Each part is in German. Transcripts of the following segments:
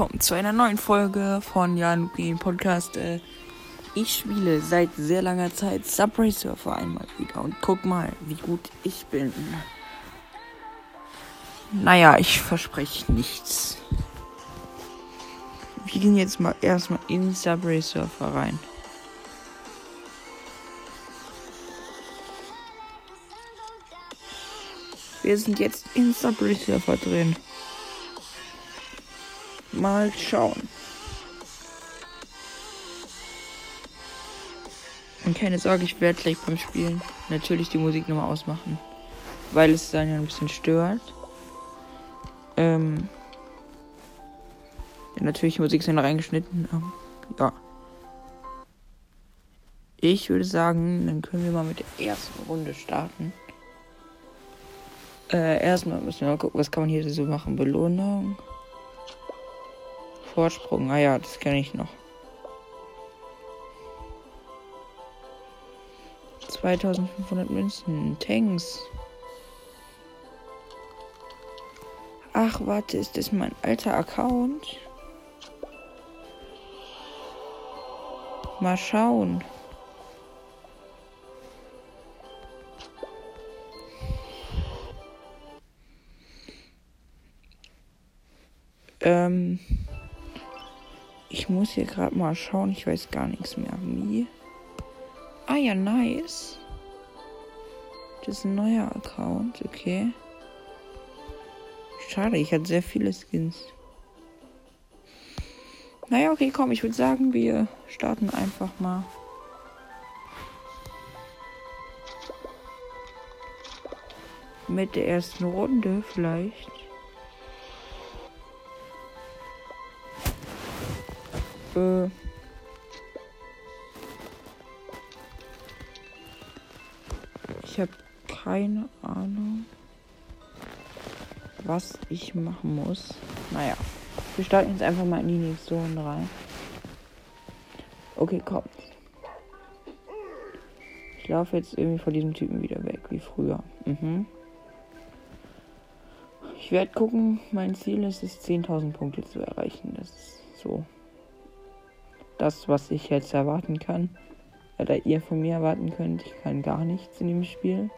willkommen zu einer neuen Folge von Jan Game Podcast. Äh, ich spiele seit sehr langer Zeit Subway Surfer einmal wieder und guck mal, wie gut ich bin. Naja, ich verspreche nichts. Wir gehen jetzt mal erstmal in Subway Surfer rein. Wir sind jetzt in Subway Surfer drin. Mal schauen. Und keine Sorge, ich werde gleich beim Spielen natürlich die Musik nochmal ausmachen. Weil es dann ja ein bisschen stört. Ähm. Ja, natürlich die Musik noch reingeschnitten. Ähm, ja. Ich würde sagen, dann können wir mal mit der ersten Runde starten. Äh, erstmal müssen wir mal gucken, was kann man hier so machen. Belohnung. Vorsprung. Ah ja, das kenne ich noch. 2500 Münzen. Tanks. Ach, warte, ist das mein alter Account? Mal schauen. Ähm. Ich muss hier gerade mal schauen. Ich weiß gar nichts mehr. Wie? Ah ja, nice. Das ist ein neuer Account. Okay. Schade, ich hatte sehr viele Skins. Naja, okay, komm, ich würde sagen, wir starten einfach mal. Mit der ersten Runde vielleicht. Äh. Ich habe keine Ahnung, was ich machen muss. Naja, wir starten jetzt einfach mal in die nächste Runde rein. Okay, komm. Ich laufe jetzt irgendwie vor diesem Typen wieder weg, wie früher. Mhm. Ich werde gucken, mein Ziel ist es, 10.000 Punkte zu erreichen. Das ist so das, was ich jetzt erwarten kann. Oder ihr von mir erwarten könnt. Ich kann gar nichts in dem Spiel.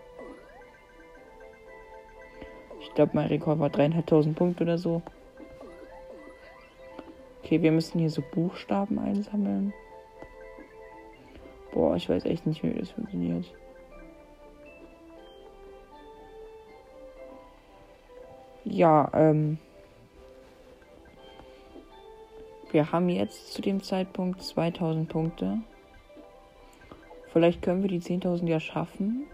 Ich glaube, mein Rekord war dreieinhalbtausend Punkte oder so. Okay, wir müssen hier so Buchstaben einsammeln. Boah, ich weiß echt nicht, wie das funktioniert. Ja, ähm. Wir haben jetzt zu dem Zeitpunkt 2000 Punkte. Vielleicht können wir die 10.000 ja schaffen.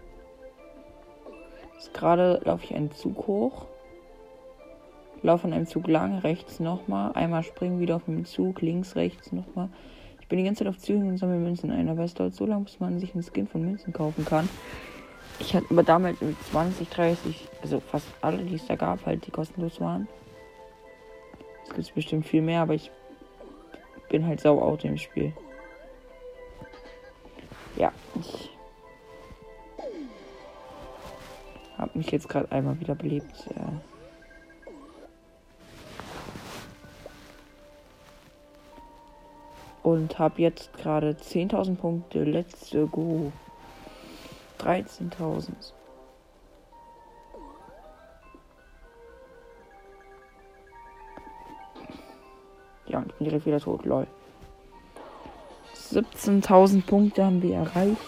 Jetzt gerade laufe ich einen Zug hoch. Laufe an einem Zug lang, rechts nochmal. Einmal springen wieder auf dem Zug, links, rechts nochmal. Ich bin die ganze Zeit auf Zügen und sammle Münzen ein. Aber es dauert so lange, bis man sich einen Skin von Münzen kaufen kann. Ich hatte aber damals mit 20, 30, also fast alle, die es da gab, halt, die kostenlos waren. Es gibt bestimmt viel mehr, aber ich bin halt sau out im Spiel. Ja, ich habe mich jetzt gerade einmal wieder belebt. Ja. Und habe jetzt gerade 10.000 Punkte. Let's go. 13.000. Ja, ich bin direkt wieder tot, lol. 17.000 Punkte haben wir erreicht.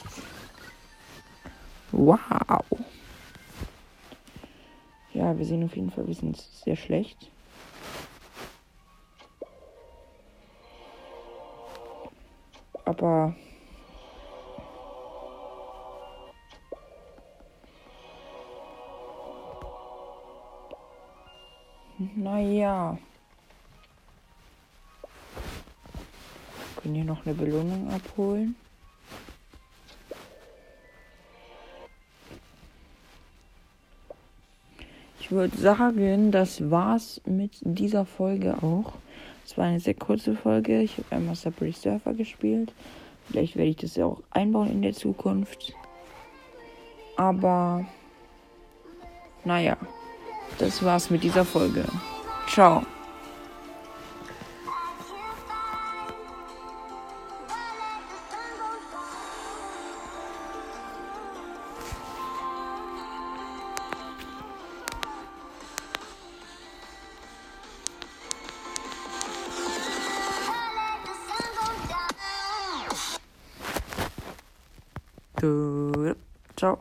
Wow. Ja, wir sehen auf jeden Fall, wir sind sehr schlecht. Aber naja. Können hier noch eine Belohnung abholen. Ich würde sagen, das war's mit dieser Folge auch. Es war eine sehr kurze Folge. Ich habe einmal Subway Surfer gespielt. Vielleicht werde ich das ja auch einbauen in der Zukunft. Aber naja, das war's mit dieser Folge. Ciao. Ciao.